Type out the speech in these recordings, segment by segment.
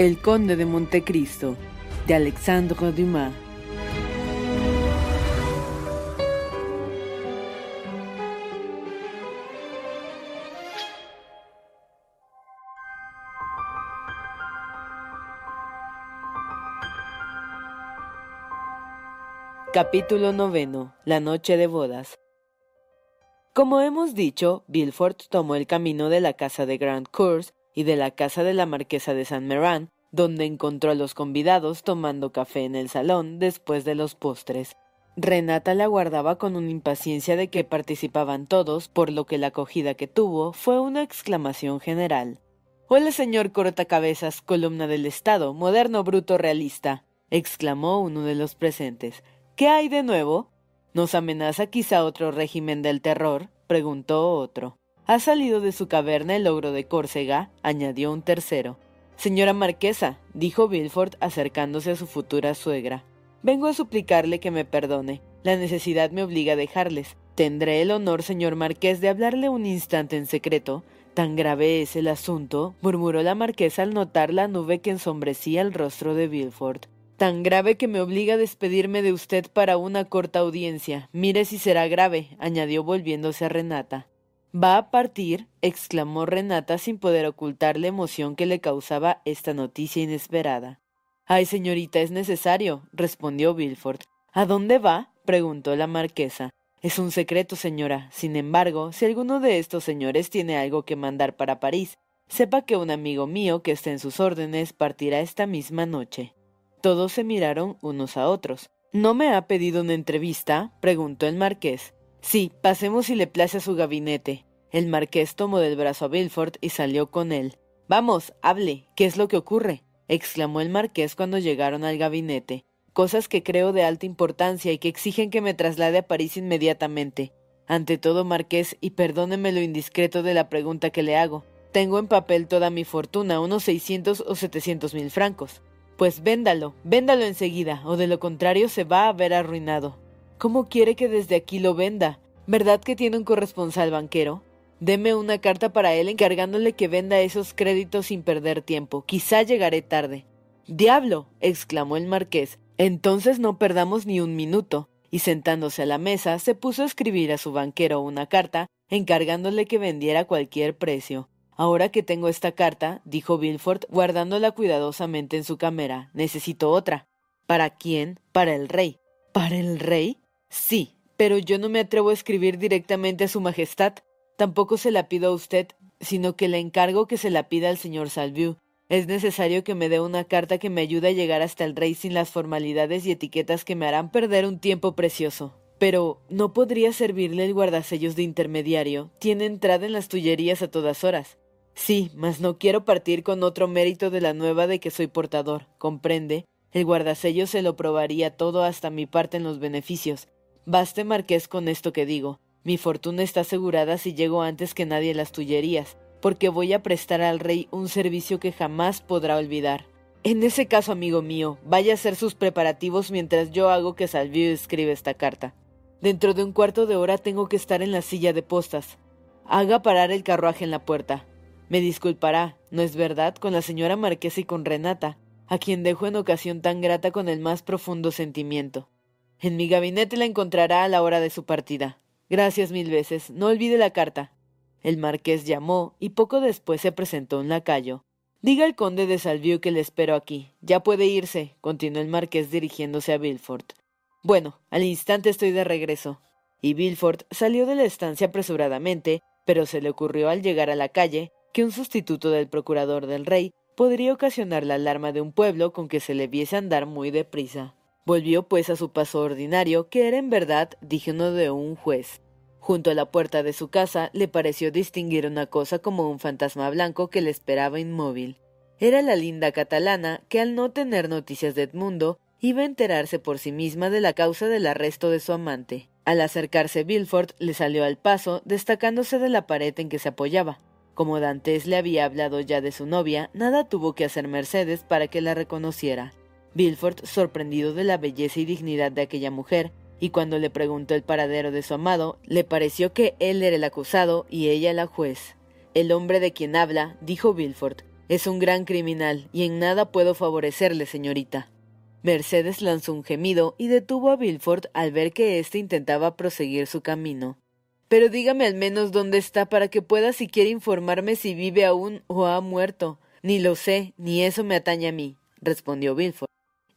El Conde de Montecristo, de Alexandre Dumas. Capítulo noveno. La noche de bodas. Como hemos dicho, Bilford tomó el camino de la casa de Grand Cours y de la casa de la marquesa de San Meran, donde encontró a los convidados tomando café en el salón después de los postres. Renata la guardaba con una impaciencia de que participaban todos, por lo que la acogida que tuvo fue una exclamación general. Hola, señor cortacabezas, columna del Estado, moderno bruto realista, exclamó uno de los presentes. ¿Qué hay de nuevo? ¿Nos amenaza quizá otro régimen del terror? preguntó otro. Ha salido de su caverna el ogro de Córcega, añadió un tercero. Señora Marquesa, dijo Bilford acercándose a su futura suegra. Vengo a suplicarle que me perdone. La necesidad me obliga a dejarles. Tendré el honor, señor Marqués, de hablarle un instante en secreto. Tan grave es el asunto, murmuró la marquesa al notar la nube que ensombrecía el rostro de Bilford. Tan grave que me obliga a despedirme de usted para una corta audiencia. Mire si será grave, añadió volviéndose a Renata. ¿Va a partir? exclamó Renata sin poder ocultar la emoción que le causaba esta noticia inesperada. Ay, señorita, es necesario, respondió Bilford. ¿A dónde va? preguntó la marquesa. Es un secreto, señora. Sin embargo, si alguno de estos señores tiene algo que mandar para París, sepa que un amigo mío que está en sus órdenes partirá esta misma noche. Todos se miraron unos a otros. ¿No me ha pedido una entrevista? preguntó el marqués. Sí, pasemos y le place a su gabinete. El marqués tomó del brazo a Bilford y salió con él. Vamos, hable. ¿Qué es lo que ocurre? exclamó el marqués cuando llegaron al gabinete. Cosas que creo de alta importancia y que exigen que me traslade a París inmediatamente. Ante todo, marqués, y perdóneme lo indiscreto de la pregunta que le hago. Tengo en papel toda mi fortuna, unos seiscientos o setecientos mil francos. Pues véndalo, véndalo enseguida, o de lo contrario se va a ver arruinado. ¿Cómo quiere que desde aquí lo venda? ¿Verdad que tiene un corresponsal banquero? Deme una carta para él encargándole que venda esos créditos sin perder tiempo. Quizá llegaré tarde. Diablo. exclamó el marqués. Entonces no perdamos ni un minuto. Y sentándose a la mesa, se puso a escribir a su banquero una carta, encargándole que vendiera cualquier precio. Ahora que tengo esta carta, dijo Bilford, guardándola cuidadosamente en su cámara, necesito otra. ¿Para quién? Para el rey. ¿Para el rey? Sí, pero yo no me atrevo a escribir directamente a su Majestad. Tampoco se la pido a usted, sino que le encargo que se la pida al señor Salvieux. Es necesario que me dé una carta que me ayude a llegar hasta el rey sin las formalidades y etiquetas que me harán perder un tiempo precioso. Pero, ¿no podría servirle el guardasellos de intermediario? Tiene entrada en las tullerías a todas horas. Sí, mas no quiero partir con otro mérito de la nueva de que soy portador. ¿Comprende? El guardasello se lo probaría todo hasta mi parte en los beneficios. Baste, marqués, con esto que digo. Mi fortuna está asegurada si llego antes que nadie a las tullerías. porque voy a prestar al rey un servicio que jamás podrá olvidar. En ese caso, amigo mío, vaya a hacer sus preparativos mientras yo hago que Salvio escriba esta carta. Dentro de un cuarto de hora tengo que estar en la silla de postas. Haga parar el carruaje en la puerta. Me disculpará, ¿no es verdad?, con la señora Marquesa y con Renata, a quien dejo en ocasión tan grata con el más profundo sentimiento. En mi gabinete la encontrará a la hora de su partida. Gracias mil veces. No olvide la carta. El marqués llamó y poco después se presentó un lacayo. Diga al conde de Salvio que le espero aquí. Ya puede irse, continuó el marqués dirigiéndose a Bilford. Bueno, al instante estoy de regreso. Y Bilford salió de la estancia apresuradamente, pero se le ocurrió al llegar a la calle que un sustituto del procurador del rey podría ocasionar la alarma de un pueblo con que se le viese andar muy deprisa. Volvió pues a su paso ordinario, que era en verdad digno de un juez. Junto a la puerta de su casa le pareció distinguir una cosa como un fantasma blanco que le esperaba inmóvil. Era la linda catalana que al no tener noticias de Edmundo iba a enterarse por sí misma de la causa del arresto de su amante. Al acercarse Bilford le salió al paso, destacándose de la pared en que se apoyaba. Como Dantes le había hablado ya de su novia, nada tuvo que hacer Mercedes para que la reconociera. Bilford, sorprendido de la belleza y dignidad de aquella mujer, y cuando le preguntó el paradero de su amado, le pareció que él era el acusado y ella la juez. El hombre de quien habla, dijo Bilford, es un gran criminal y en nada puedo favorecerle, señorita. Mercedes lanzó un gemido y detuvo a Bilford al ver que éste intentaba proseguir su camino. Pero dígame al menos dónde está para que pueda siquiera informarme si vive aún o ha muerto. Ni lo sé, ni eso me atañe a mí, respondió Bilford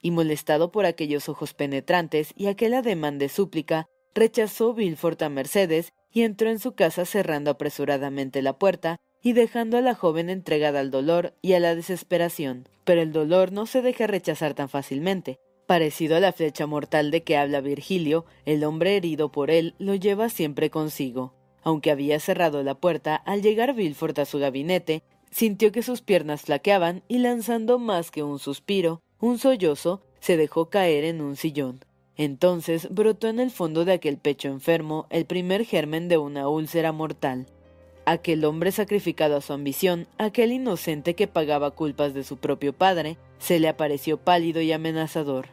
y molestado por aquellos ojos penetrantes y aquel ademán de súplica, rechazó Bilford a Mercedes y entró en su casa cerrando apresuradamente la puerta y dejando a la joven entregada al dolor y a la desesperación. Pero el dolor no se deja rechazar tan fácilmente. Parecido a la flecha mortal de que habla Virgilio, el hombre herido por él lo lleva siempre consigo. Aunque había cerrado la puerta, al llegar Bilford a su gabinete, sintió que sus piernas flaqueaban y lanzando más que un suspiro, un sollozo, se dejó caer en un sillón. Entonces brotó en el fondo de aquel pecho enfermo el primer germen de una úlcera mortal. Aquel hombre sacrificado a su ambición, aquel inocente que pagaba culpas de su propio padre, se le apareció pálido y amenazador.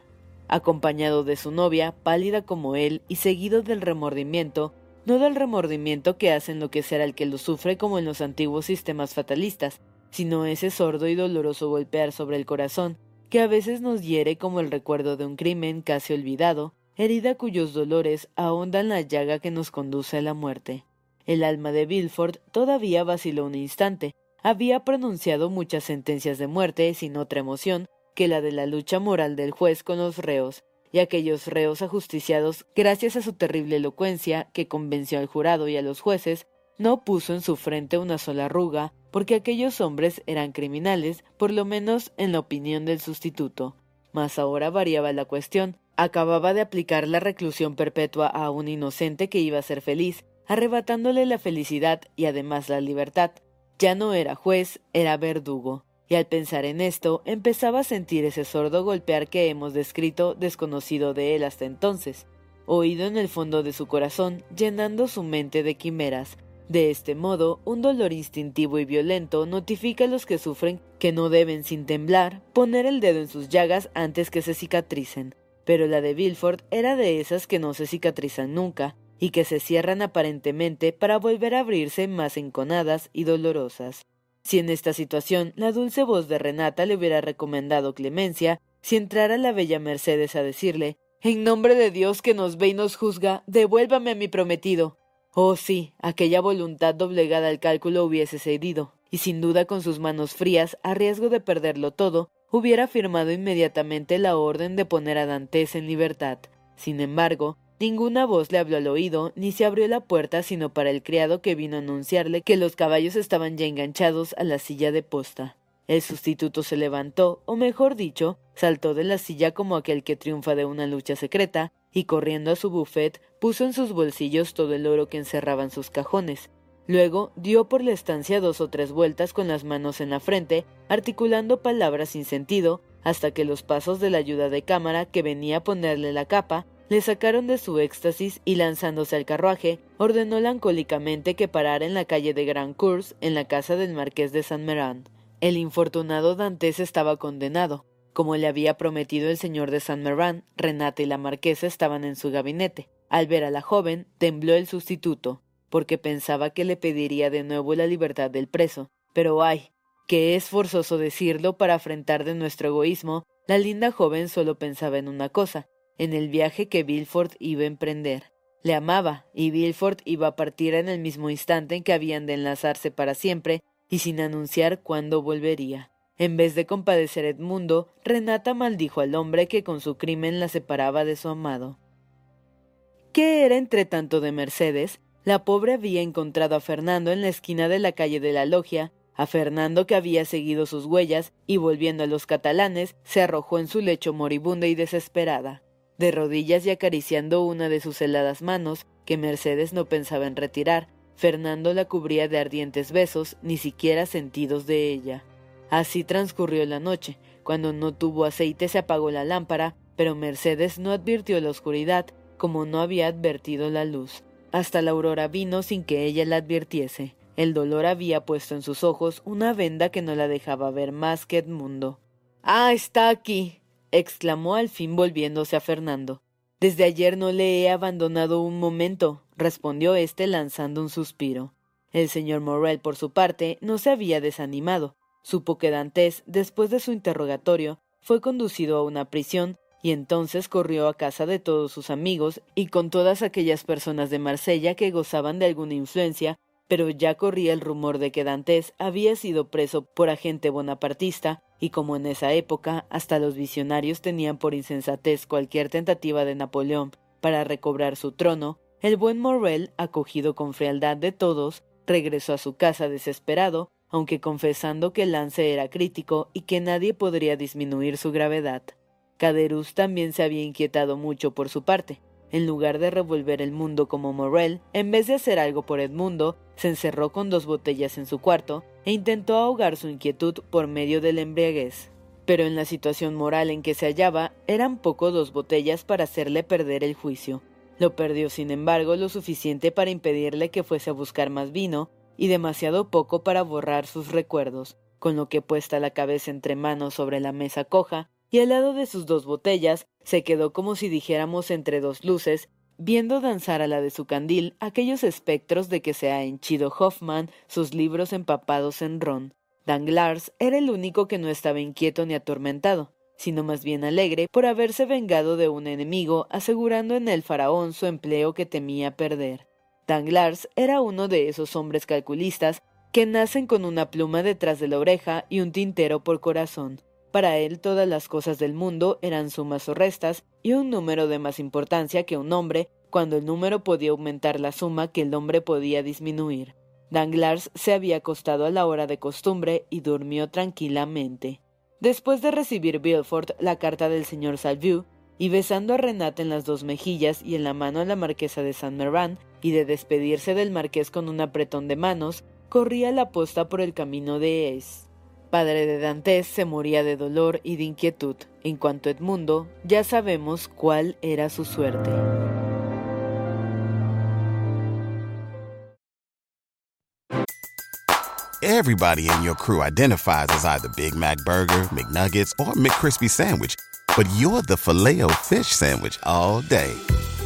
Acompañado de su novia, pálida como él y seguido del remordimiento, no del remordimiento que hace enloquecer al que lo sufre como en los antiguos sistemas fatalistas, sino ese sordo y doloroso golpear sobre el corazón que a veces nos hiere como el recuerdo de un crimen casi olvidado, herida cuyos dolores ahondan la llaga que nos conduce a la muerte. El alma de Bilford todavía vaciló un instante. Había pronunciado muchas sentencias de muerte sin otra emoción que la de la lucha moral del juez con los reos, y aquellos reos ajusticiados, gracias a su terrible elocuencia que convenció al jurado y a los jueces, no puso en su frente una sola arruga, porque aquellos hombres eran criminales, por lo menos en la opinión del sustituto. Mas ahora variaba la cuestión. Acababa de aplicar la reclusión perpetua a un inocente que iba a ser feliz, arrebatándole la felicidad y además la libertad. Ya no era juez, era verdugo. Y al pensar en esto, empezaba a sentir ese sordo golpear que hemos descrito desconocido de él hasta entonces, oído en el fondo de su corazón, llenando su mente de quimeras, de este modo, un dolor instintivo y violento notifica a los que sufren que no deben sin temblar poner el dedo en sus llagas antes que se cicatricen. Pero la de Bilford era de esas que no se cicatrizan nunca y que se cierran aparentemente para volver a abrirse más enconadas y dolorosas. Si en esta situación la dulce voz de Renata le hubiera recomendado clemencia, si entrara la bella Mercedes a decirle En nombre de Dios que nos ve y nos juzga, devuélvame a mi prometido, Oh sí, aquella voluntad doblegada al cálculo hubiese cedido, y sin duda con sus manos frías, a riesgo de perderlo todo, hubiera firmado inmediatamente la orden de poner a Dantes en libertad. Sin embargo, ninguna voz le habló al oído, ni se abrió la puerta sino para el criado que vino a anunciarle que los caballos estaban ya enganchados a la silla de posta. El sustituto se levantó, o mejor dicho, saltó de la silla como aquel que triunfa de una lucha secreta, y corriendo a su buffet puso en sus bolsillos todo el oro que encerraban sus cajones. Luego dio por la estancia dos o tres vueltas con las manos en la frente, articulando palabras sin sentido, hasta que los pasos de la ayuda de cámara que venía a ponerle la capa le sacaron de su éxtasis y lanzándose al carruaje, ordenó lancólicamente que parara en la calle de Grand Cours, en la casa del marqués de Saint Meran. El infortunado Dantes estaba condenado. Como le había prometido el señor de Saint Meran, Renata y la marquesa estaban en su gabinete. Al ver a la joven, tembló el sustituto, porque pensaba que le pediría de nuevo la libertad del preso. Pero ay, que es forzoso decirlo para afrentar de nuestro egoísmo, la linda joven solo pensaba en una cosa, en el viaje que Bilford iba a emprender. Le amaba, y Bilford iba a partir en el mismo instante en que habían de enlazarse para siempre, y sin anunciar cuándo volvería. En vez de compadecer Edmundo, Renata maldijo al hombre que con su crimen la separaba de su amado. ¿Qué era entre tanto de Mercedes? La pobre había encontrado a Fernando en la esquina de la calle de la Logia, a Fernando que había seguido sus huellas y volviendo a los catalanes, se arrojó en su lecho moribunda y desesperada. De rodillas y acariciando una de sus heladas manos, que Mercedes no pensaba en retirar, Fernando la cubría de ardientes besos, ni siquiera sentidos de ella. Así transcurrió la noche. Cuando no tuvo aceite se apagó la lámpara, pero Mercedes no advirtió la oscuridad, como no había advertido la luz. Hasta la aurora vino sin que ella la advirtiese. El dolor había puesto en sus ojos una venda que no la dejaba ver más que Edmundo. Ah, está aquí. exclamó al fin volviéndose a Fernando. Desde ayer no le he abandonado un momento, respondió éste lanzando un suspiro. El señor Morrel, por su parte, no se había desanimado. Supo que Dantes, después de su interrogatorio, fue conducido a una prisión y entonces corrió a casa de todos sus amigos y con todas aquellas personas de Marsella que gozaban de alguna influencia, pero ya corría el rumor de que Dantes había sido preso por agente bonapartista y como en esa época hasta los visionarios tenían por insensatez cualquier tentativa de Napoleón para recobrar su trono, el buen Morrel, acogido con frialdad de todos, regresó a su casa desesperado, aunque confesando que el lance era crítico y que nadie podría disminuir su gravedad. Caderus también se había inquietado mucho por su parte. En lugar de revolver el mundo como Morrel, en vez de hacer algo por Edmundo, se encerró con dos botellas en su cuarto e intentó ahogar su inquietud por medio del embriaguez. Pero en la situación moral en que se hallaba, eran poco dos botellas para hacerle perder el juicio. Lo perdió, sin embargo, lo suficiente para impedirle que fuese a buscar más vino, y demasiado poco para borrar sus recuerdos, con lo que puesta la cabeza entre manos sobre la mesa coja, y al lado de sus dos botellas, se quedó como si dijéramos entre dos luces, viendo danzar a la de su candil aquellos espectros de que se ha henchido Hoffman sus libros empapados en ron. Danglars era el único que no estaba inquieto ni atormentado, sino más bien alegre por haberse vengado de un enemigo, asegurando en el faraón su empleo que temía perder. Danglars era uno de esos hombres calculistas que nacen con una pluma detrás de la oreja y un tintero por corazón. Para él todas las cosas del mundo eran sumas o restas y un número de más importancia que un hombre cuando el número podía aumentar la suma que el hombre podía disminuir. Danglars se había acostado a la hora de costumbre y durmió tranquilamente. Después de recibir Bilford la carta del señor Salvieux, y besando a Renata en las dos mejillas y en la mano a la marquesa de Saint Mervan, y de despedirse del marqués con un apretón de manos, corría la posta por el camino de Es padre de Dantes, se moría de dolor y de inquietud. En cuanto a Edmundo, ya sabemos cuál era su suerte. Everybody in your crew identifies as either Big Mac Burger, McNuggets, or McCrispy Sandwich, but you're the filet fish Sandwich all day.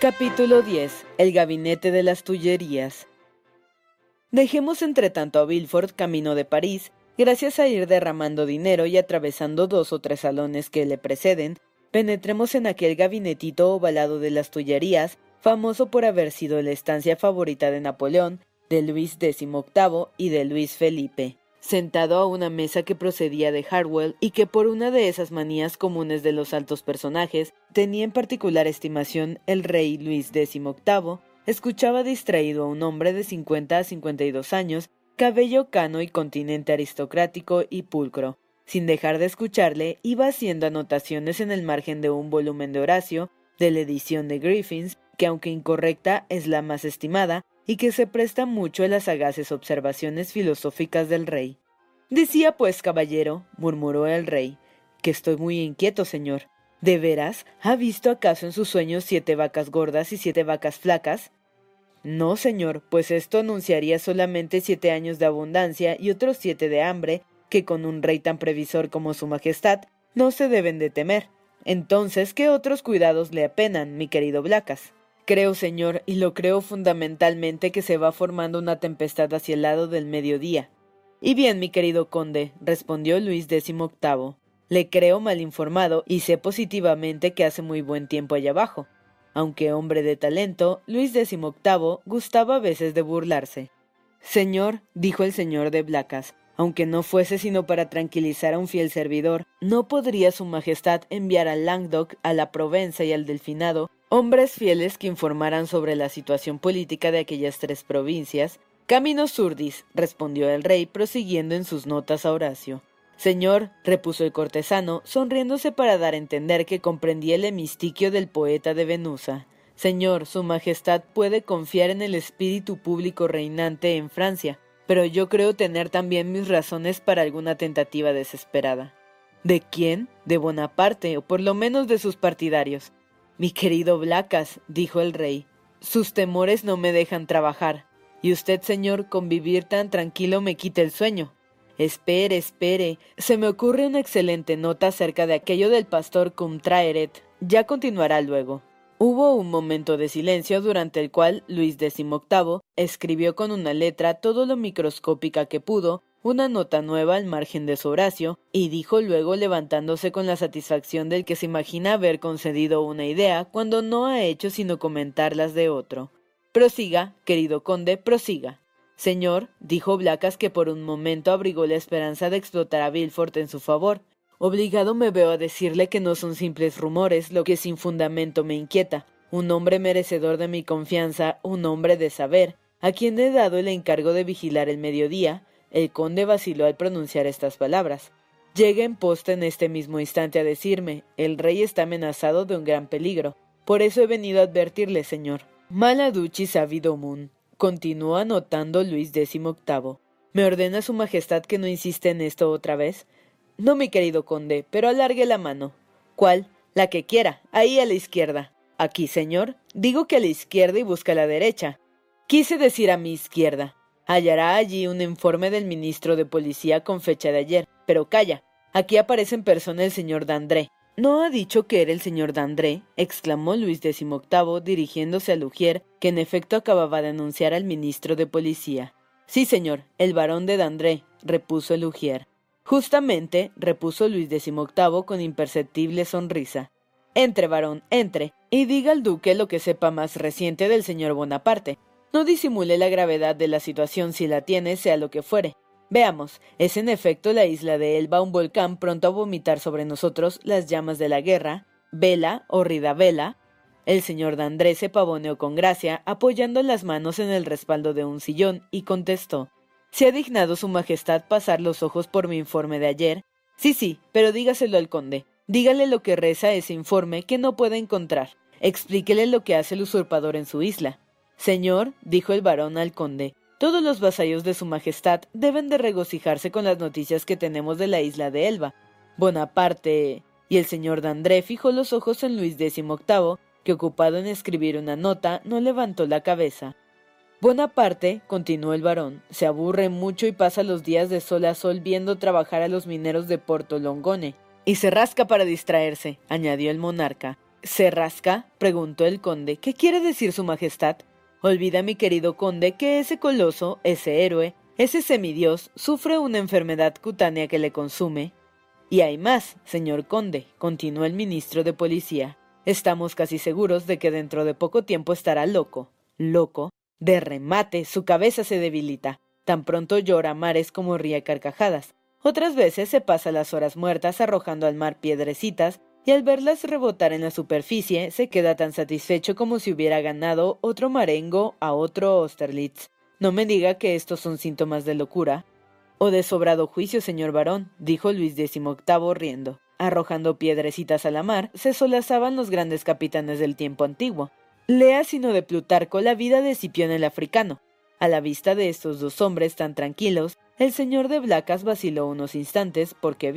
Capítulo 10. El gabinete de las Tullerías. Dejemos entre tanto a Villefort camino de París, gracias a ir derramando dinero y atravesando dos o tres salones que le preceden, penetremos en aquel gabinetito ovalado de las Tullerías, famoso por haber sido la estancia favorita de Napoleón, de Luis XVIII y de Luis Felipe sentado a una mesa que procedía de Harwell y que por una de esas manías comunes de los altos personajes tenía en particular estimación el rey Luis XVIII, escuchaba distraído a un hombre de 50 a 52 años, cabello cano y continente aristocrático y pulcro. Sin dejar de escucharle, iba haciendo anotaciones en el margen de un volumen de Horacio, de la edición de Griffins, que aunque incorrecta es la más estimada, y que se presta mucho a las sagaces observaciones filosóficas del rey. Decía pues, caballero, murmuró el rey, que estoy muy inquieto, señor. ¿De veras ha visto acaso en sus sueños siete vacas gordas y siete vacas flacas? No, señor, pues esto anunciaría solamente siete años de abundancia y otros siete de hambre, que con un rey tan previsor como su Majestad no se deben de temer. Entonces, ¿qué otros cuidados le apenan, mi querido Blacas? Creo, señor, y lo creo fundamentalmente que se va formando una tempestad hacia el lado del mediodía. Y bien, mi querido conde, respondió Luis XVIII, le creo mal informado y sé positivamente que hace muy buen tiempo allá abajo. Aunque hombre de talento, Luis XVIII gustaba a veces de burlarse. Señor, dijo el señor de Blacas, aunque no fuese sino para tranquilizar a un fiel servidor, ¿no podría su Majestad enviar al Languedoc, a la Provenza y al Delfinado Hombres fieles que informaran sobre la situación política de aquellas tres provincias. Camino surdis, respondió el rey, prosiguiendo en sus notas a Horacio. Señor, repuso el cortesano, sonriéndose para dar a entender que comprendía el hemistiquio del poeta de Venusa. Señor, Su Majestad puede confiar en el espíritu público reinante en Francia, pero yo creo tener también mis razones para alguna tentativa desesperada. ¿De quién? De Bonaparte, o por lo menos de sus partidarios. Mi querido Blacas, dijo el rey, sus temores no me dejan trabajar, y usted, señor, con vivir tan tranquilo me quita el sueño. Espere, espere, se me ocurre una excelente nota acerca de aquello del pastor cum traeret. Ya continuará luego. Hubo un momento de silencio durante el cual Luis XVIII escribió con una letra todo lo microscópica que pudo una nota nueva al margen de su Horacio, y dijo luego levantándose con la satisfacción del que se imagina haber concedido una idea cuando no ha hecho sino comentarlas de otro. Prosiga, querido conde, prosiga. Señor, dijo Blacas que por un momento abrigó la esperanza de explotar a Villefort en su favor. Obligado me veo a decirle que no son simples rumores lo que sin fundamento me inquieta. Un hombre merecedor de mi confianza, un hombre de saber, a quien he dado el encargo de vigilar el mediodía, el conde vaciló al pronunciar estas palabras. Llega en posta en este mismo instante a decirme el rey está amenazado de un gran peligro. Por eso he venido a advertirle, señor. Mala sabido mun, continuó anotando Luis XVIII. ¿Me ordena su majestad que no insiste en esto otra vez? No, mi querido conde, pero alargue la mano. ¿Cuál? La que quiera, ahí a la izquierda. Aquí, señor. Digo que a la izquierda y busca a la derecha. Quise decir a mi izquierda hallará allí un informe del ministro de Policía con fecha de ayer. Pero calla, aquí aparece en persona el señor Dandré. ¿No ha dicho que era el señor Dandré? exclamó Luis XVIII dirigiéndose a Lugier, que en efecto acababa de anunciar al ministro de Policía. Sí, señor, el barón de Dandré, repuso Lugier. Justamente, repuso Luis XVIII con imperceptible sonrisa. Entre, varón, entre, y diga al duque lo que sepa más reciente del señor Bonaparte, no disimule la gravedad de la situación si la tiene, sea lo que fuere. Veamos, ¿es en efecto la isla de Elba un volcán pronto a vomitar sobre nosotros las llamas de la guerra? ¿Vela, horrida vela? El señor D'Andrés se pavoneó con gracia, apoyando las manos en el respaldo de un sillón, y contestó ¿Se ha dignado su majestad pasar los ojos por mi informe de ayer? Sí, sí, pero dígaselo al conde. Dígale lo que reza ese informe que no puede encontrar. Explíquele lo que hace el usurpador en su isla. Señor, dijo el varón al conde, todos los vasallos de su Majestad deben de regocijarse con las noticias que tenemos de la isla de Elba. Bonaparte. Y el señor Dandré fijó los ojos en Luis XVIII, que ocupado en escribir una nota, no levantó la cabeza. Bonaparte, continuó el varón, se aburre mucho y pasa los días de sol a sol viendo trabajar a los mineros de Porto Longone. Y se rasca para distraerse, añadió el monarca. ¿Se rasca? preguntó el conde. ¿Qué quiere decir su majestad? Olvida, mi querido conde, que ese coloso, ese héroe, ese semidios, sufre una enfermedad cutánea que le consume. Y hay más, señor conde, continuó el ministro de Policía. Estamos casi seguros de que dentro de poco tiempo estará loco. Loco. De remate, su cabeza se debilita. Tan pronto llora mares como ríe carcajadas. Otras veces se pasa las horas muertas arrojando al mar piedrecitas y al verlas rebotar en la superficie se queda tan satisfecho como si hubiera ganado otro marengo a otro Austerlitz. No me diga que estos son síntomas de locura. O de sobrado juicio, señor varón, dijo Luis XVIII riendo. Arrojando piedrecitas a la mar, se solazaban los grandes capitanes del tiempo antiguo. Lea sino de Plutarco la vida de Cipión el africano. A la vista de estos dos hombres tan tranquilos, el señor de Blacas vaciló unos instantes porque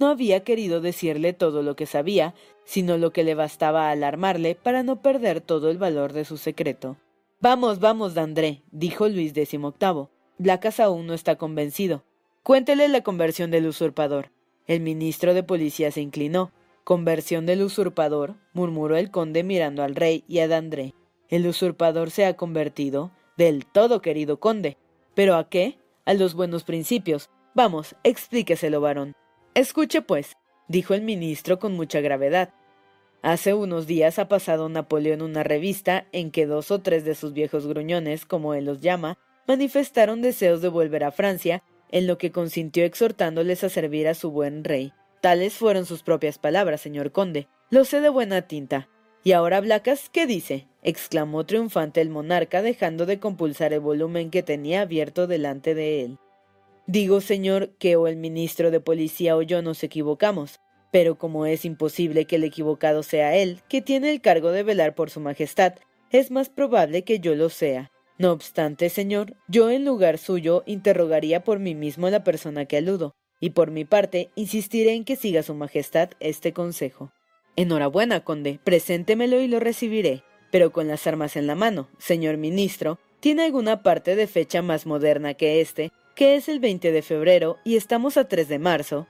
no había querido decirle todo lo que sabía, sino lo que le bastaba alarmarle para no perder todo el valor de su secreto. Vamos, vamos, Dandré, dijo Luis XVIII. Blacas aún no está convencido. Cuéntele la conversión del usurpador. El ministro de policía se inclinó. Conversión del usurpador, murmuró el conde mirando al rey y a Dandré. El usurpador se ha convertido. Del todo, querido conde. ¿Pero a qué? A los buenos principios. Vamos, explíqueselo, varón. Escuche, pues, dijo el ministro con mucha gravedad. Hace unos días ha pasado Napoleón una revista en que dos o tres de sus viejos gruñones, como él los llama, manifestaron deseos de volver a Francia en lo que consintió exhortándoles a servir a su buen rey. Tales fueron sus propias palabras, señor conde. Lo sé de buena tinta. ¿Y ahora, Blacas, qué dice? exclamó triunfante el monarca, dejando de compulsar el volumen que tenía abierto delante de él. Digo, señor, que o el ministro de policía o yo nos equivocamos, pero como es imposible que el equivocado sea él, que tiene el cargo de velar por su majestad, es más probable que yo lo sea. No obstante, señor, yo en lugar suyo interrogaría por mí mismo la persona que aludo, y por mi parte insistiré en que siga su majestad este consejo. Enhorabuena, conde, preséntemelo y lo recibiré, pero con las armas en la mano, señor ministro, ¿tiene alguna parte de fecha más moderna que este, que es el 20 de febrero y estamos a 3 de marzo?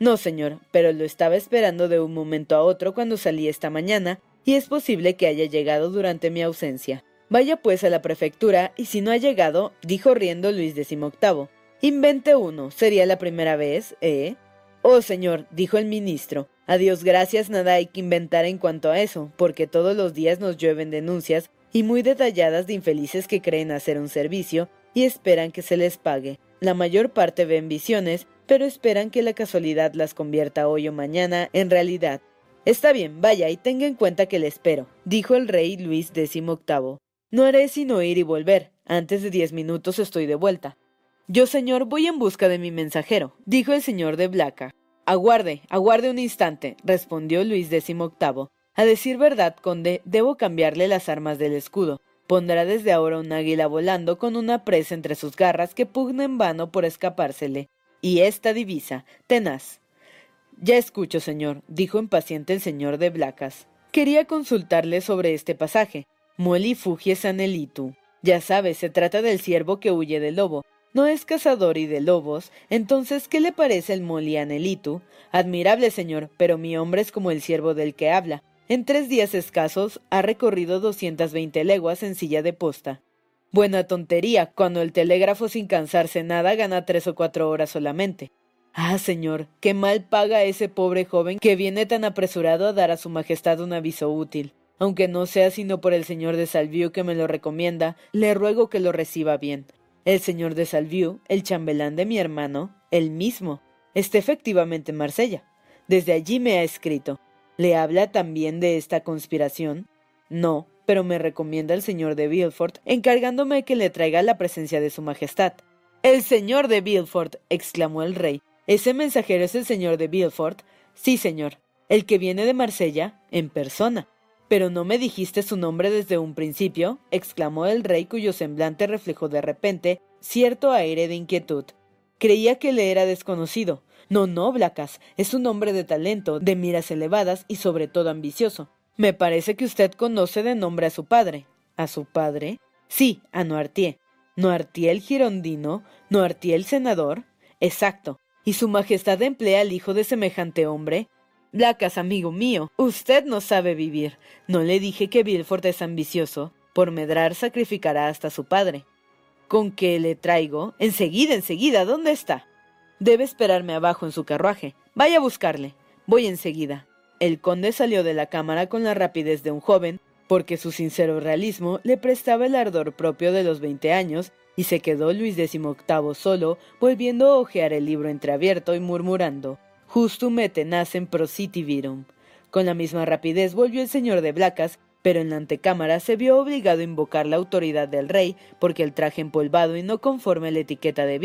No, señor, pero lo estaba esperando de un momento a otro cuando salí esta mañana, y es posible que haya llegado durante mi ausencia. Vaya pues a la prefectura, y si no ha llegado, dijo riendo Luis XVIII. Invente uno, sería la primera vez, ¿eh? Oh, señor, dijo el ministro, a Dios gracias nada hay que inventar en cuanto a eso, porque todos los días nos llueven denuncias y muy detalladas de infelices que creen hacer un servicio y esperan que se les pague. La mayor parte ven visiones, pero esperan que la casualidad las convierta hoy o mañana en realidad. Está bien, vaya y tenga en cuenta que le espero, dijo el rey Luis XVIII. No haré sino ir y volver. Antes de diez minutos estoy de vuelta. Yo, señor, voy en busca de mi mensajero, dijo el señor de Blaca. Aguarde, aguarde un instante, respondió Luis XVIII. A decir verdad, conde, debo cambiarle las armas del escudo. Pondrá desde ahora un águila volando con una presa entre sus garras que pugna en vano por escapársele. Y esta divisa, tenaz. Ya escucho, señor, dijo impaciente el señor de Blacas. Quería consultarle sobre este pasaje. Mueli fugie sanelitu. Ya sabes, se trata del ciervo que huye del lobo. No es cazador y de lobos. Entonces, ¿qué le parece el Moli anelitu? Admirable, señor, pero mi hombre es como el ciervo del que habla. En tres días escasos ha recorrido doscientas veinte leguas en silla de posta. Buena tontería, cuando el telégrafo sin cansarse nada gana tres o cuatro horas solamente. Ah, señor, qué mal paga ese pobre joven que viene tan apresurado a dar a su majestad un aviso útil. Aunque no sea sino por el señor de Salviu que me lo recomienda, le ruego que lo reciba bien. El señor de Salviu, el chambelán de mi hermano, el mismo, está efectivamente en Marsella. Desde allí me ha escrito. ¿Le habla también de esta conspiración? No, pero me recomienda el señor de Villefort, encargándome que le traiga la presencia de su majestad. El señor de Villefort, exclamó el rey. ¿Ese mensajero es el señor de Villefort? Sí, señor. El que viene de Marsella, en persona. ¿Pero no me dijiste su nombre desde un principio? exclamó el rey cuyo semblante reflejó de repente cierto aire de inquietud. Creía que le era desconocido. No, no, Blacas, es un hombre de talento, de miras elevadas y sobre todo ambicioso. Me parece que usted conoce de nombre a su padre. ¿A su padre? Sí, a Noirtier. ¿Noirtier el girondino? ¿Noirtier el senador? Exacto. ¿Y su majestad emplea al hijo de semejante hombre? Blacas, amigo mío, usted no sabe vivir. No le dije que Bilford es ambicioso. Por medrar sacrificará hasta su padre. ¿Con qué le traigo? Enseguida, enseguida, ¿dónde está? Debe esperarme abajo en su carruaje. Vaya a buscarle. Voy enseguida. El conde salió de la cámara con la rapidez de un joven, porque su sincero realismo le prestaba el ardor propio de los veinte años, y se quedó Luis XVIII solo, volviendo a hojear el libro entreabierto y murmurando Justum et tenacem prositi virum. Con la misma rapidez volvió el señor de Blacas, pero en la antecámara se vio obligado a invocar la autoridad del rey, porque el traje empolvado y no conforme a la etiqueta de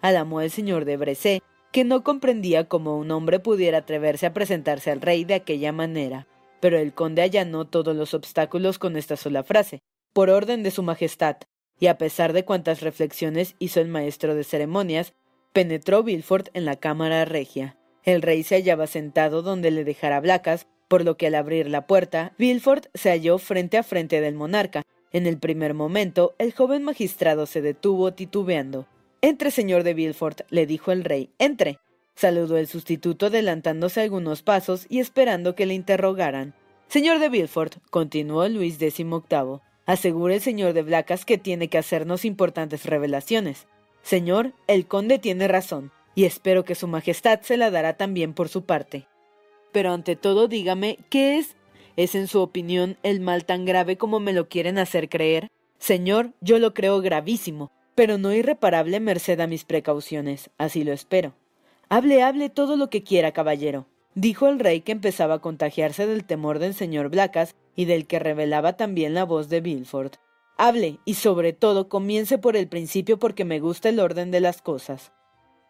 Al señor de Bressé, que no comprendía cómo un hombre pudiera atreverse a presentarse al rey de aquella manera. Pero el conde allanó todos los obstáculos con esta sola frase, por orden de su majestad, y a pesar de cuantas reflexiones hizo el maestro de ceremonias, penetró Villefort en la cámara regia. El rey se hallaba sentado donde le dejara Blacas, por lo que al abrir la puerta, Villefort se halló frente a frente del monarca. En el primer momento, el joven magistrado se detuvo titubeando. Entre, señor de Villefort, le dijo el rey. Entre. Saludó el sustituto adelantándose algunos pasos y esperando que le interrogaran. Señor de Villefort, continuó Luis XVIII, asegura el señor de Blacas que tiene que hacernos importantes revelaciones. Señor, el conde tiene razón y espero que Su Majestad se la dará también por su parte. Pero ante todo dígame, ¿qué es? ¿Es en su opinión el mal tan grave como me lo quieren hacer creer? Señor, yo lo creo gravísimo, pero no irreparable merced a mis precauciones, así lo espero. Hable, hable todo lo que quiera, caballero, dijo el rey que empezaba a contagiarse del temor del señor Blacas y del que revelaba también la voz de Bilford. Hable, y sobre todo comience por el principio porque me gusta el orden de las cosas.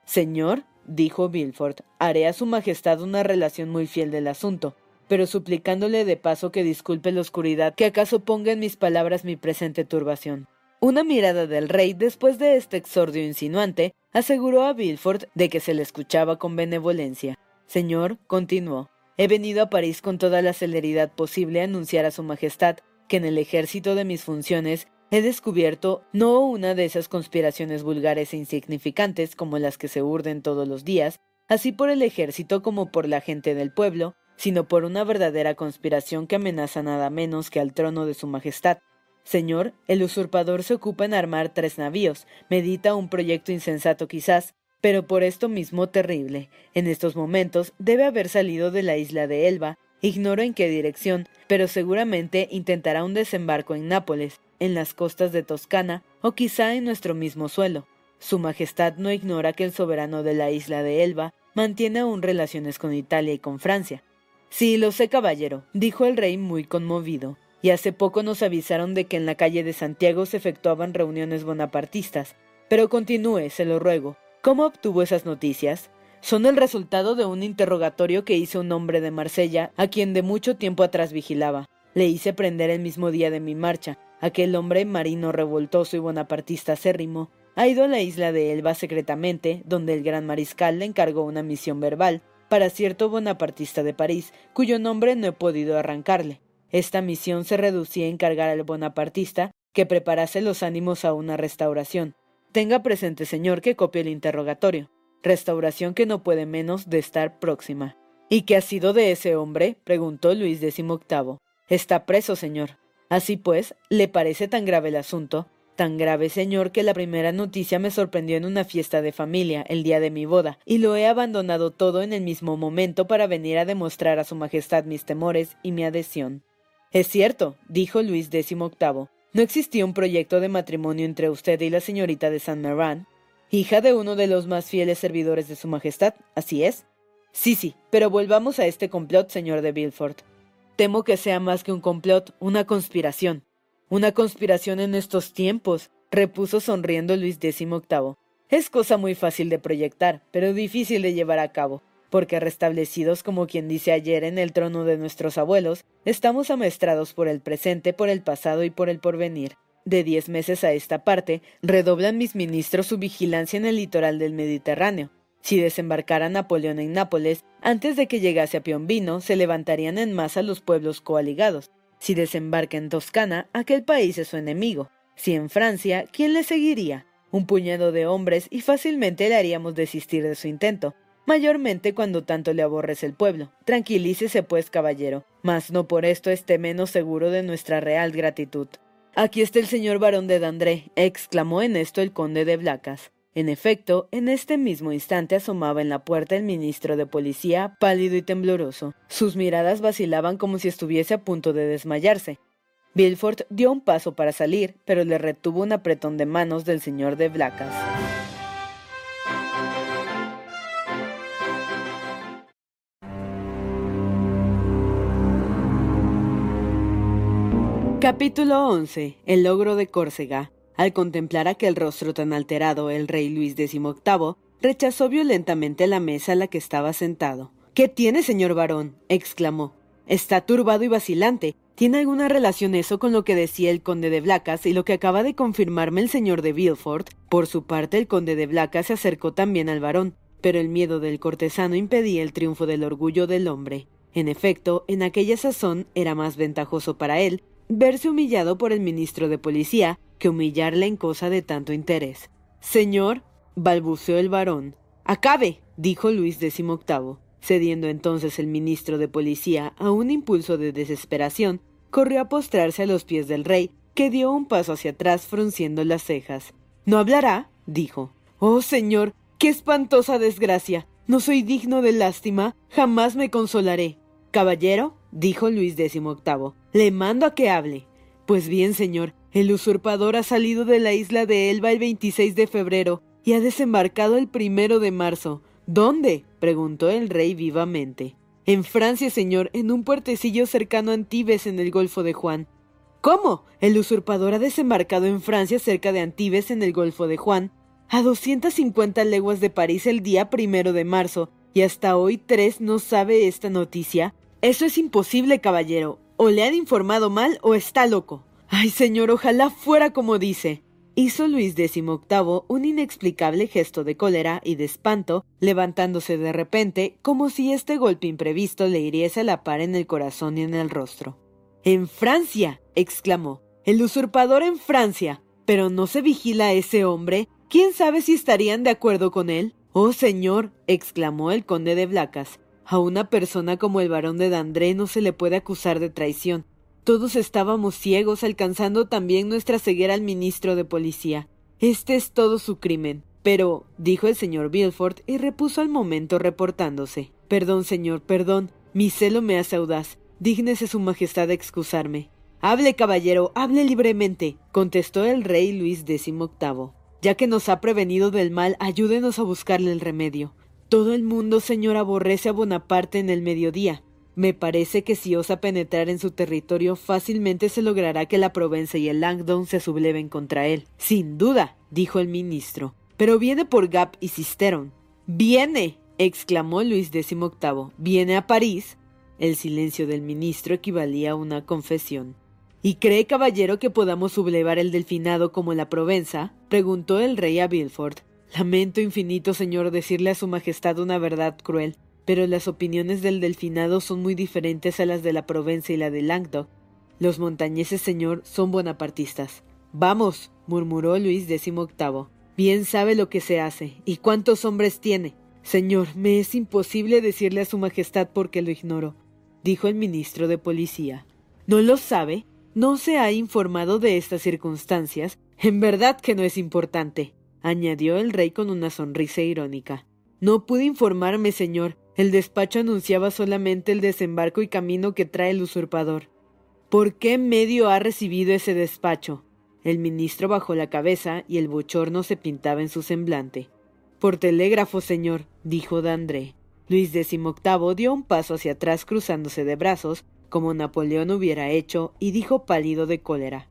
Señor, dijo Bilford, haré a su Majestad una relación muy fiel del asunto, pero suplicándole de paso que disculpe la oscuridad que acaso ponga en mis palabras mi presente turbación. Una mirada del rey después de este exordio insinuante aseguró a Bilford de que se le escuchaba con benevolencia. Señor, continuó, he venido a París con toda la celeridad posible a anunciar a su Majestad que en el ejército de mis funciones he descubierto no una de esas conspiraciones vulgares e insignificantes como las que se urden todos los días, así por el ejército como por la gente del pueblo, sino por una verdadera conspiración que amenaza nada menos que al trono de su Majestad. Señor, el usurpador se ocupa en armar tres navíos, medita un proyecto insensato quizás, pero por esto mismo terrible. En estos momentos debe haber salido de la isla de Elba, ignoro en qué dirección, pero seguramente intentará un desembarco en Nápoles, en las costas de Toscana o quizá en nuestro mismo suelo. Su Majestad no ignora que el soberano de la isla de Elba mantiene aún relaciones con Italia y con Francia. Sí, lo sé, caballero, dijo el rey muy conmovido, y hace poco nos avisaron de que en la calle de Santiago se efectuaban reuniones bonapartistas. Pero continúe, se lo ruego. ¿Cómo obtuvo esas noticias? Son el resultado de un interrogatorio que hizo un hombre de Marsella, a quien de mucho tiempo atrás vigilaba. Le hice prender el mismo día de mi marcha, Aquel hombre marino revoltoso y bonapartista acérrimo ha ido a la isla de Elba secretamente, donde el gran mariscal le encargó una misión verbal para cierto bonapartista de París, cuyo nombre no he podido arrancarle. Esta misión se reducía a encargar al bonapartista que preparase los ánimos a una restauración. Tenga presente, señor, que copio el interrogatorio. Restauración que no puede menos de estar próxima. ¿Y qué ha sido de ese hombre? preguntó Luis XVIII. Está preso, señor. Así pues, ¿le parece tan grave el asunto? Tan grave, señor, que la primera noticia me sorprendió en una fiesta de familia, el día de mi boda, y lo he abandonado todo en el mismo momento para venir a demostrar a Su Majestad mis temores y mi adhesión. Es cierto, dijo Luis XVIII. ¿No existía un proyecto de matrimonio entre usted y la señorita de Saint Meran? Hija de uno de los más fieles servidores de Su Majestad, ¿así es? Sí, sí, pero volvamos a este complot, señor de Villefort. Temo que sea más que un complot, una conspiración. Una conspiración en estos tiempos, repuso sonriendo Luis XVIII. Es cosa muy fácil de proyectar, pero difícil de llevar a cabo, porque restablecidos como quien dice ayer en el trono de nuestros abuelos, estamos amestrados por el presente, por el pasado y por el porvenir. De diez meses a esta parte, redoblan mis ministros su vigilancia en el litoral del Mediterráneo, si desembarcara Napoleón en Nápoles, antes de que llegase a Piombino, se levantarían en masa los pueblos coaligados. Si desembarca en Toscana, aquel país es su enemigo. Si en Francia, ¿quién le seguiría? Un puñado de hombres y fácilmente le haríamos desistir de su intento. Mayormente cuando tanto le aborrece el pueblo. Tranquilícese, pues, caballero, mas no por esto esté menos seguro de nuestra real gratitud. Aquí está el señor barón de Dandré, exclamó en esto el conde de Blacas. En efecto, en este mismo instante asomaba en la puerta el ministro de policía, pálido y tembloroso. Sus miradas vacilaban como si estuviese a punto de desmayarse. Bilford dio un paso para salir, pero le retuvo un apretón de manos del señor de Blacas. Capítulo 11. El logro de Córcega. Al contemplar aquel rostro tan alterado, el rey Luis XVIII rechazó violentamente la mesa a la que estaba sentado. ¿Qué tiene, señor varón? exclamó. Está turbado y vacilante. ¿Tiene alguna relación eso con lo que decía el conde de Blacas y lo que acaba de confirmarme el señor de Villefort? Por su parte, el conde de Blacas se acercó también al varón, pero el miedo del cortesano impedía el triunfo del orgullo del hombre. En efecto, en aquella sazón era más ventajoso para él verse humillado por el ministro de policía que humillarle en cosa de tanto interés. Señor, balbuceó el varón. Acabe, dijo Luis XVIII. Cediendo entonces el ministro de policía a un impulso de desesperación, corrió a postrarse a los pies del rey, que dio un paso hacia atrás frunciendo las cejas. ¿No hablará? dijo. Oh, señor, qué espantosa desgracia. No soy digno de lástima, jamás me consolaré. Caballero, dijo Luis XVIII, le mando a que hable. Pues bien, señor, el usurpador ha salido de la isla de Elba el 26 de febrero y ha desembarcado el primero de marzo. ¿Dónde? preguntó el rey vivamente. En Francia, señor, en un puertecillo cercano a Antibes en el Golfo de Juan. ¿Cómo? El usurpador ha desembarcado en Francia cerca de Antibes en el Golfo de Juan, a 250 leguas de París el día primero de marzo, y hasta hoy tres no sabe esta noticia. Eso es imposible, caballero. O le han informado mal o está loco. Ay, señor, ojalá fuera como dice. Hizo Luis XVIII un inexplicable gesto de cólera y de espanto, levantándose de repente, como si este golpe imprevisto le hiriese la par en el corazón y en el rostro. En Francia. exclamó. El usurpador en Francia. Pero no se vigila a ese hombre. ¿Quién sabe si estarían de acuerdo con él? Oh, señor. exclamó el conde de Blacas. A una persona como el barón de Dandré no se le puede acusar de traición. Todos estábamos ciegos, alcanzando también nuestra ceguera al ministro de policía. Este es todo su crimen. Pero, dijo el señor Bilford y repuso al momento reportándose. Perdón, señor, perdón. Mi celo me hace audaz. Dígnese su majestad excusarme. Hable, caballero, hable libremente, contestó el rey Luis XVIII. Ya que nos ha prevenido del mal, ayúdenos a buscarle el remedio. Todo el mundo, señor, aborrece a Bonaparte en el mediodía. Me parece que si osa penetrar en su territorio fácilmente se logrará que la Provenza y el Langdon se subleven contra él. Sin duda, dijo el ministro. Pero viene por Gap y Cisteron. ¡Viene! exclamó Luis XVIII. ¿Viene a París? El silencio del ministro equivalía a una confesión. ¿Y cree, caballero, que podamos sublevar el delfinado como la Provenza? preguntó el rey a Bilford. Lamento infinito, señor, decirle a su majestad una verdad cruel pero las opiniones del delfinado son muy diferentes a las de la Provenza y la de Languedoc. Los montañeses, señor, son bonapartistas. Vamos, murmuró Luis XVIII. Bien sabe lo que se hace. ¿Y cuántos hombres tiene? Señor, me es imposible decirle a su majestad porque lo ignoro, dijo el ministro de Policía. ¿No lo sabe? ¿No se ha informado de estas circunstancias? En verdad que no es importante, añadió el rey con una sonrisa irónica. No pude informarme, señor, el despacho anunciaba solamente el desembarco y camino que trae el usurpador. ¿Por qué medio ha recibido ese despacho? El ministro bajó la cabeza y el bochorno se pintaba en su semblante. Por telégrafo, señor, dijo Dandré. Luis XVIII dio un paso hacia atrás cruzándose de brazos, como Napoleón hubiera hecho, y dijo pálido de cólera.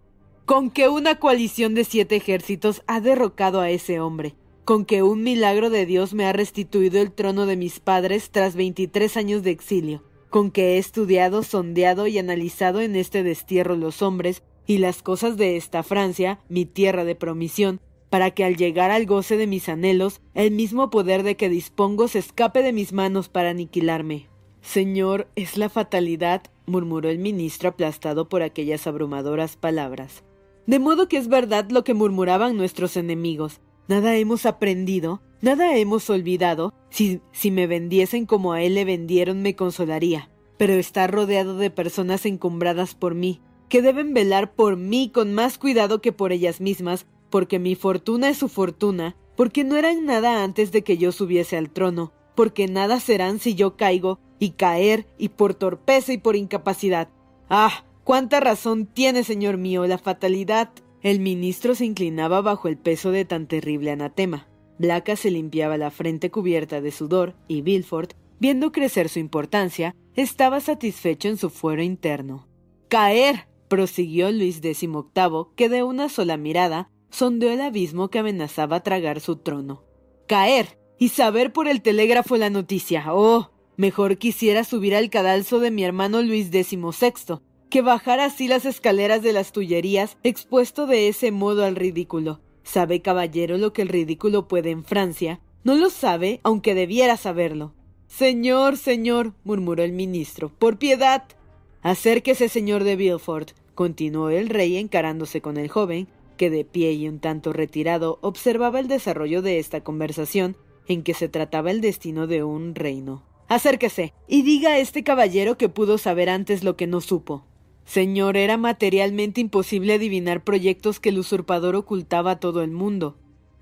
Con que una coalición de siete ejércitos ha derrocado a ese hombre con que un milagro de Dios me ha restituido el trono de mis padres tras veintitrés años de exilio, con que he estudiado, sondeado y analizado en este destierro los hombres y las cosas de esta Francia, mi tierra de promisión, para que al llegar al goce de mis anhelos, el mismo poder de que dispongo se escape de mis manos para aniquilarme. Señor, es la fatalidad, murmuró el ministro aplastado por aquellas abrumadoras palabras. De modo que es verdad lo que murmuraban nuestros enemigos, Nada hemos aprendido. Nada hemos olvidado. Si, si me vendiesen como a él le vendieron, me consolaría. Pero está rodeado de personas encumbradas por mí, que deben velar por mí con más cuidado que por ellas mismas, porque mi fortuna es su fortuna, porque no eran nada antes de que yo subiese al trono, porque nada serán si yo caigo, y caer, y por torpeza y por incapacidad. Ah, cuánta razón tiene, señor mío, la fatalidad. El ministro se inclinaba bajo el peso de tan terrible anatema. Blaca se limpiaba la frente cubierta de sudor, y Bilford, viendo crecer su importancia, estaba satisfecho en su fuero interno. Caer prosiguió Luis XVIII, que de una sola mirada sondeó el abismo que amenazaba tragar su trono. Caer y saber por el telégrafo la noticia. Oh, mejor quisiera subir al cadalso de mi hermano Luis XVI, que bajar así las escaleras de las Tullerías, expuesto de ese modo al ridículo. ¿Sabe, caballero, lo que el ridículo puede en Francia? No lo sabe, aunque debiera saberlo. Señor, señor, murmuró el ministro, por piedad. Acérquese, señor de Villefort, continuó el rey encarándose con el joven, que de pie y un tanto retirado observaba el desarrollo de esta conversación en que se trataba el destino de un reino. Acérquese y diga a este caballero que pudo saber antes lo que no supo. Señor, era materialmente imposible adivinar proyectos que el usurpador ocultaba a todo el mundo.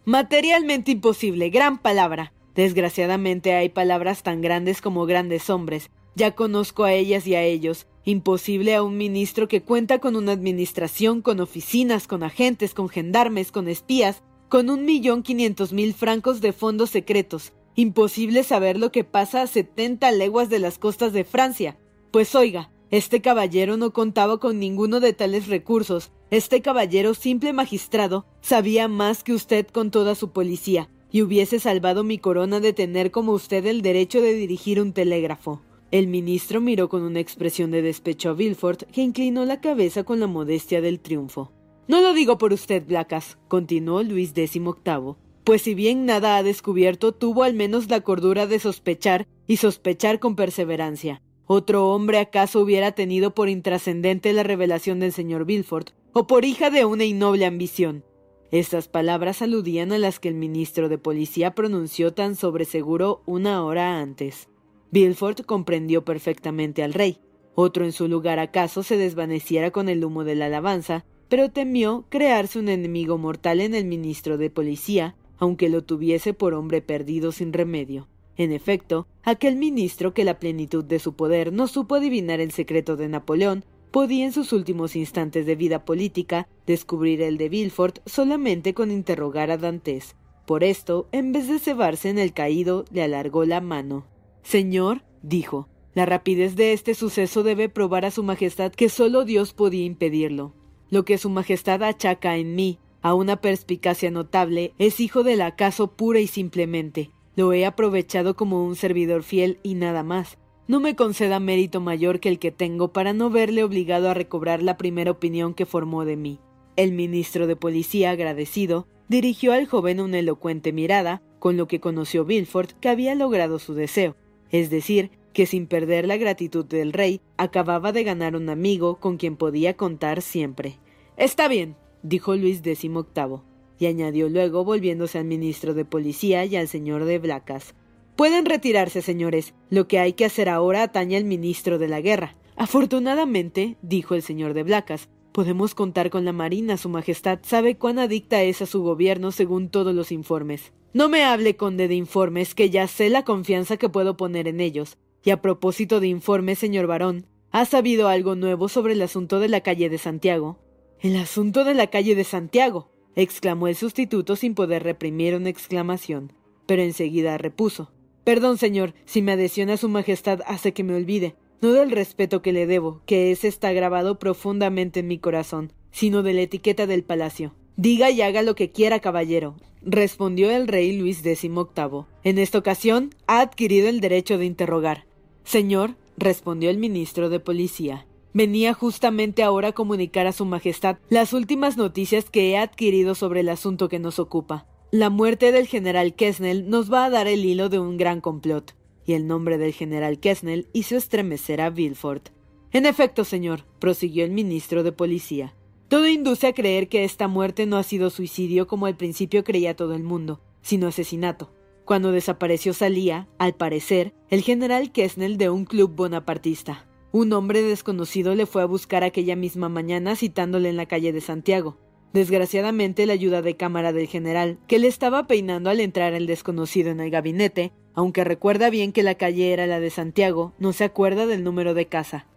Materialmente imposible, gran palabra. Desgraciadamente hay palabras tan grandes como grandes hombres. Ya conozco a ellas y a ellos. Imposible a un ministro que cuenta con una administración, con oficinas, con agentes, con gendarmes, con espías, con un millón quinientos mil francos de fondos secretos. Imposible saber lo que pasa a setenta leguas de las costas de Francia. Pues oiga, este caballero no contaba con ninguno de tales recursos. Este caballero, simple magistrado, sabía más que usted con toda su policía, y hubiese salvado mi corona de tener como usted el derecho de dirigir un telégrafo. El ministro miró con una expresión de despecho a Villefort, que inclinó la cabeza con la modestia del triunfo. No lo digo por usted, Blacas, continuó Luis XVIII, pues si bien nada ha descubierto, tuvo al menos la cordura de sospechar y sospechar con perseverancia. ¿Otro hombre acaso hubiera tenido por intrascendente la revelación del señor Villefort, o por hija de una innoble ambición? Estas palabras aludían a las que el ministro de Policía pronunció tan sobreseguro una hora antes. Villefort comprendió perfectamente al rey. Otro en su lugar acaso se desvaneciera con el humo de la alabanza, pero temió crearse un enemigo mortal en el ministro de Policía, aunque lo tuviese por hombre perdido sin remedio. En efecto, aquel ministro que la plenitud de su poder no supo adivinar el secreto de Napoleón, podía en sus últimos instantes de vida política descubrir el de Villefort solamente con interrogar a Dantes. Por esto, en vez de cebarse en el caído, le alargó la mano. Señor, dijo, la rapidez de este suceso debe probar a su Majestad que solo Dios podía impedirlo. Lo que su Majestad achaca en mí a una perspicacia notable es hijo del acaso pura y simplemente, lo he aprovechado como un servidor fiel y nada más. No me conceda mérito mayor que el que tengo para no verle obligado a recobrar la primera opinión que formó de mí. El ministro de Policía, agradecido, dirigió al joven una elocuente mirada, con lo que conoció Bilford que había logrado su deseo, es decir, que sin perder la gratitud del rey, acababa de ganar un amigo con quien podía contar siempre. Está bien, dijo Luis XVIII y añadió luego volviéndose al ministro de Policía y al señor de Blacas. Pueden retirarse, señores. Lo que hay que hacer ahora atañe al ministro de la guerra. Afortunadamente, dijo el señor de Blacas, podemos contar con la Marina. Su Majestad sabe cuán adicta es a su gobierno según todos los informes. No me hable, conde, de informes, que ya sé la confianza que puedo poner en ellos. Y a propósito de informes, señor varón, ¿ha sabido algo nuevo sobre el asunto de la calle de Santiago? El asunto de la calle de Santiago exclamó el sustituto sin poder reprimir una exclamación, pero enseguida repuso. Perdón, señor, si mi adhesión a su Majestad hace que me olvide, no del respeto que le debo, que ese está grabado profundamente en mi corazón, sino de la etiqueta del palacio. Diga y haga lo que quiera, caballero, respondió el rey Luis XVIII. En esta ocasión ha adquirido el derecho de interrogar. Señor, respondió el ministro de Policía, Venía justamente ahora a comunicar a Su Majestad las últimas noticias que he adquirido sobre el asunto que nos ocupa. La muerte del general Kessnel nos va a dar el hilo de un gran complot, y el nombre del general Kessnel hizo estremecer a Villefort. En efecto, señor, prosiguió el ministro de Policía, todo induce a creer que esta muerte no ha sido suicidio como al principio creía todo el mundo, sino asesinato. Cuando desapareció salía, al parecer, el general Kessnel de un club bonapartista. Un hombre desconocido le fue a buscar aquella misma mañana citándole en la calle de Santiago. Desgraciadamente la ayuda de cámara del general, que le estaba peinando al entrar el desconocido en el gabinete, aunque recuerda bien que la calle era la de Santiago, no se acuerda del número de casa.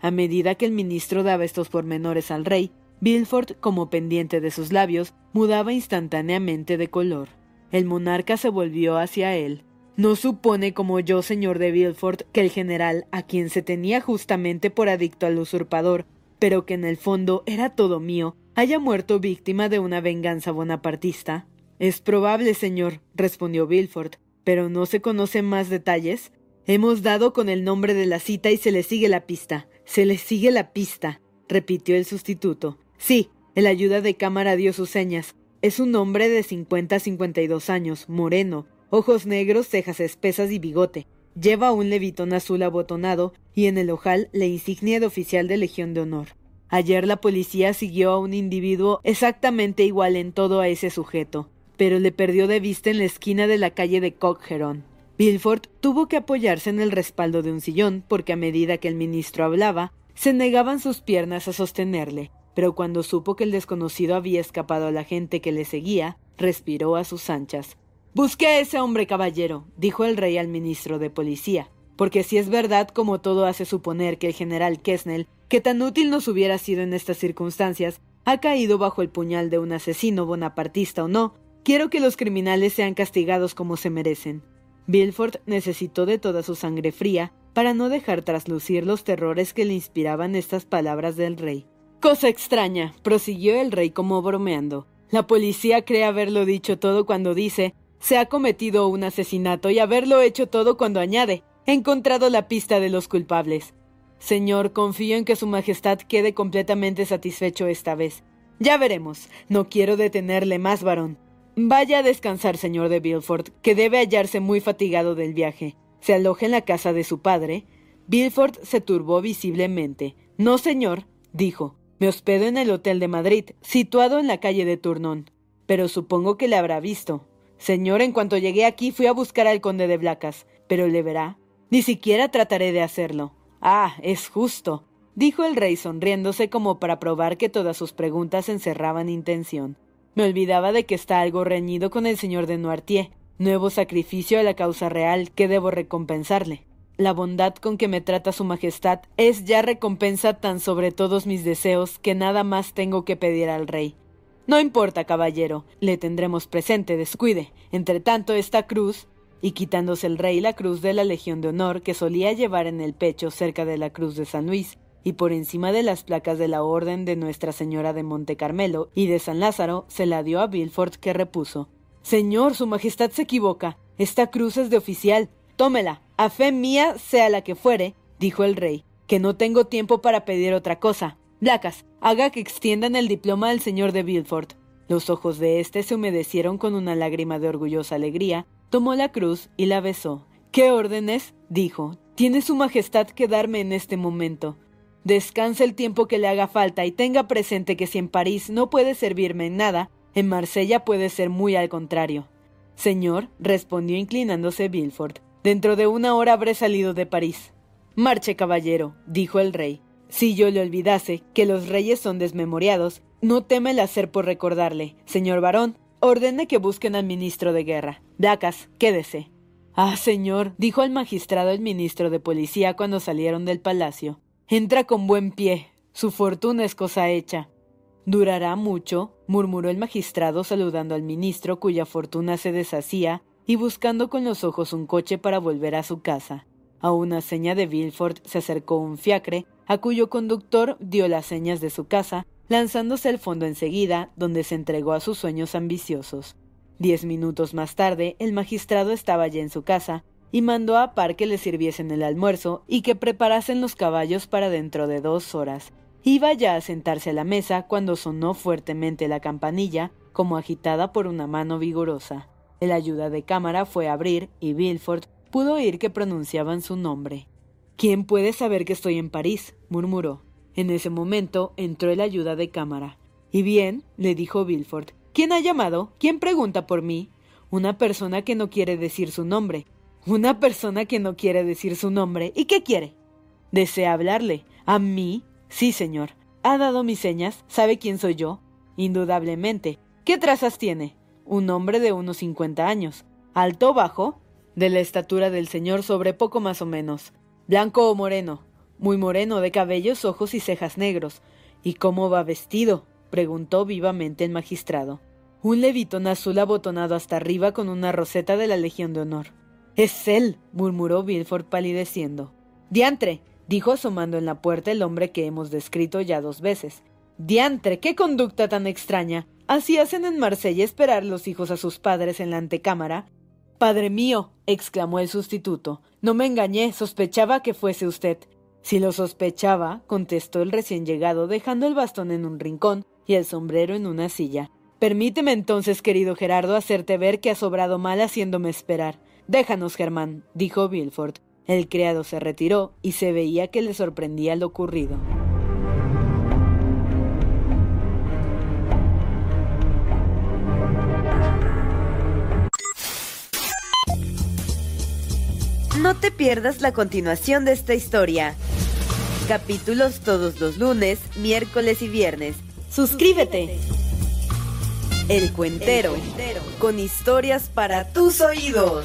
A medida que el ministro daba estos pormenores al rey, Bilford, como pendiente de sus labios, mudaba instantáneamente de color. El monarca se volvió hacia él. No supone como yo, señor de Bilford, que el general, a quien se tenía justamente por adicto al usurpador, pero que en el fondo era todo mío, haya muerto víctima de una venganza bonapartista? Es probable, señor, respondió Bilford, pero no se conocen más detalles. Hemos dado con el nombre de la cita y se le sigue la pista. Se le sigue la pista, repitió el sustituto. Sí, el ayuda de cámara dio sus señas. Es un hombre de cincuenta a cincuenta y dos años, moreno, ojos negros, cejas espesas y bigote. Lleva un levitón azul abotonado y en el ojal la insignia de oficial de Legión de Honor. Ayer la policía siguió a un individuo exactamente igual en todo a ese sujeto, pero le perdió de vista en la esquina de la calle de Cockheron. Bilford tuvo que apoyarse en el respaldo de un sillón porque a medida que el ministro hablaba, se negaban sus piernas a sostenerle, pero cuando supo que el desconocido había escapado a la gente que le seguía, respiró a sus anchas. Busque a ese hombre, caballero, dijo el rey al ministro de policía, porque si es verdad como todo hace suponer que el general Kessnel que tan útil nos hubiera sido en estas circunstancias, ha caído bajo el puñal de un asesino bonapartista o no, quiero que los criminales sean castigados como se merecen. Bilford necesitó de toda su sangre fría para no dejar traslucir los terrores que le inspiraban estas palabras del rey. Cosa extraña, prosiguió el rey como bromeando. La policía cree haberlo dicho todo cuando dice se ha cometido un asesinato y haberlo hecho todo cuando añade he encontrado la pista de los culpables. Señor, confío en que Su Majestad quede completamente satisfecho esta vez. Ya veremos. No quiero detenerle más, varón. Vaya a descansar, señor de Bilford, que debe hallarse muy fatigado del viaje. Se aloja en la casa de su padre. Bilford se turbó visiblemente. No, señor, dijo. Me hospedo en el Hotel de Madrid, situado en la calle de Tournon. Pero supongo que le habrá visto. Señor, en cuanto llegué aquí fui a buscar al conde de Blacas, pero le verá. Ni siquiera trataré de hacerlo. Ah, es justo, dijo el rey sonriéndose como para probar que todas sus preguntas encerraban intención. Me olvidaba de que está algo reñido con el señor de Noirtier. Nuevo sacrificio a la causa real que debo recompensarle. La bondad con que me trata su majestad es ya recompensa tan sobre todos mis deseos que nada más tengo que pedir al rey. No importa, caballero, le tendremos presente, descuide. Entre tanto, esta cruz y quitándose el rey la cruz de la Legión de Honor que solía llevar en el pecho cerca de la cruz de San Luis, y por encima de las placas de la Orden de Nuestra Señora de Monte Carmelo y de San Lázaro, se la dio a Bilford que repuso Señor, Su Majestad se equivoca. Esta cruz es de oficial. Tómela. A fe mía, sea la que fuere, dijo el rey, que no tengo tiempo para pedir otra cosa. Blacas, haga que extiendan el diploma al señor de Bilford. Los ojos de éste se humedecieron con una lágrima de orgullosa alegría, Tomó la cruz y la besó. ¿Qué órdenes? dijo. Tiene su majestad que darme en este momento. Descanse el tiempo que le haga falta y tenga presente que si en París no puede servirme en nada, en Marsella puede ser muy al contrario. Señor, respondió inclinándose Bilford, dentro de una hora habré salido de París. Marche, caballero, dijo el rey. Si yo le olvidase que los reyes son desmemoriados, no teme el hacer por recordarle. Señor varón, ordene que busquen al ministro de guerra. Dacas, quédese. Ah, señor, dijo el magistrado el ministro de policía cuando salieron del palacio. Entra con buen pie. Su fortuna es cosa hecha. ¿Durará mucho? murmuró el magistrado saludando al ministro cuya fortuna se deshacía y buscando con los ojos un coche para volver a su casa. A una seña de Vilford se acercó un fiacre, a cuyo conductor dio las señas de su casa lanzándose al fondo enseguida, donde se entregó a sus sueños ambiciosos. Diez minutos más tarde, el magistrado estaba ya en su casa, y mandó a Par que le sirviesen el almuerzo y que preparasen los caballos para dentro de dos horas. Iba ya a sentarse a la mesa cuando sonó fuertemente la campanilla, como agitada por una mano vigorosa. El ayuda de cámara fue a abrir y Bilford pudo oír que pronunciaban su nombre. ¿Quién puede saber que estoy en París? murmuró. En ese momento entró el ayuda de cámara. ¿Y bien? le dijo Bilford. ¿Quién ha llamado? ¿Quién pregunta por mí? Una persona que no quiere decir su nombre. Una persona que no quiere decir su nombre. ¿Y qué quiere? ¿Desea hablarle? ¿A mí? Sí, señor. ¿Ha dado mis señas? ¿Sabe quién soy yo? Indudablemente. ¿Qué trazas tiene? Un hombre de unos cincuenta años. ¿Alto o bajo? De la estatura del señor sobre poco más o menos. ¿Blanco o moreno? Muy moreno, de cabellos, ojos y cejas negros. ¿Y cómo va vestido? preguntó vivamente el magistrado. Un levitón azul abotonado hasta arriba con una roseta de la Legión de Honor. Es él, murmuró Bilford palideciendo. Diantre, dijo asomando en la puerta el hombre que hemos descrito ya dos veces. Diantre, qué conducta tan extraña. Así hacen en Marsella esperar los hijos a sus padres en la antecámara. Padre mío, exclamó el sustituto, no me engañé, sospechaba que fuese usted. Si lo sospechaba, contestó el recién llegado, dejando el bastón en un rincón y el sombrero en una silla. Permíteme entonces, querido Gerardo, hacerte ver que has sobrado mal haciéndome esperar. Déjanos, Germán, dijo Bilford. El criado se retiró y se veía que le sorprendía lo ocurrido. Te pierdas la continuación de esta historia. Capítulos todos los lunes, miércoles y viernes. Suscríbete. El Cuentero, con historias para tus oídos.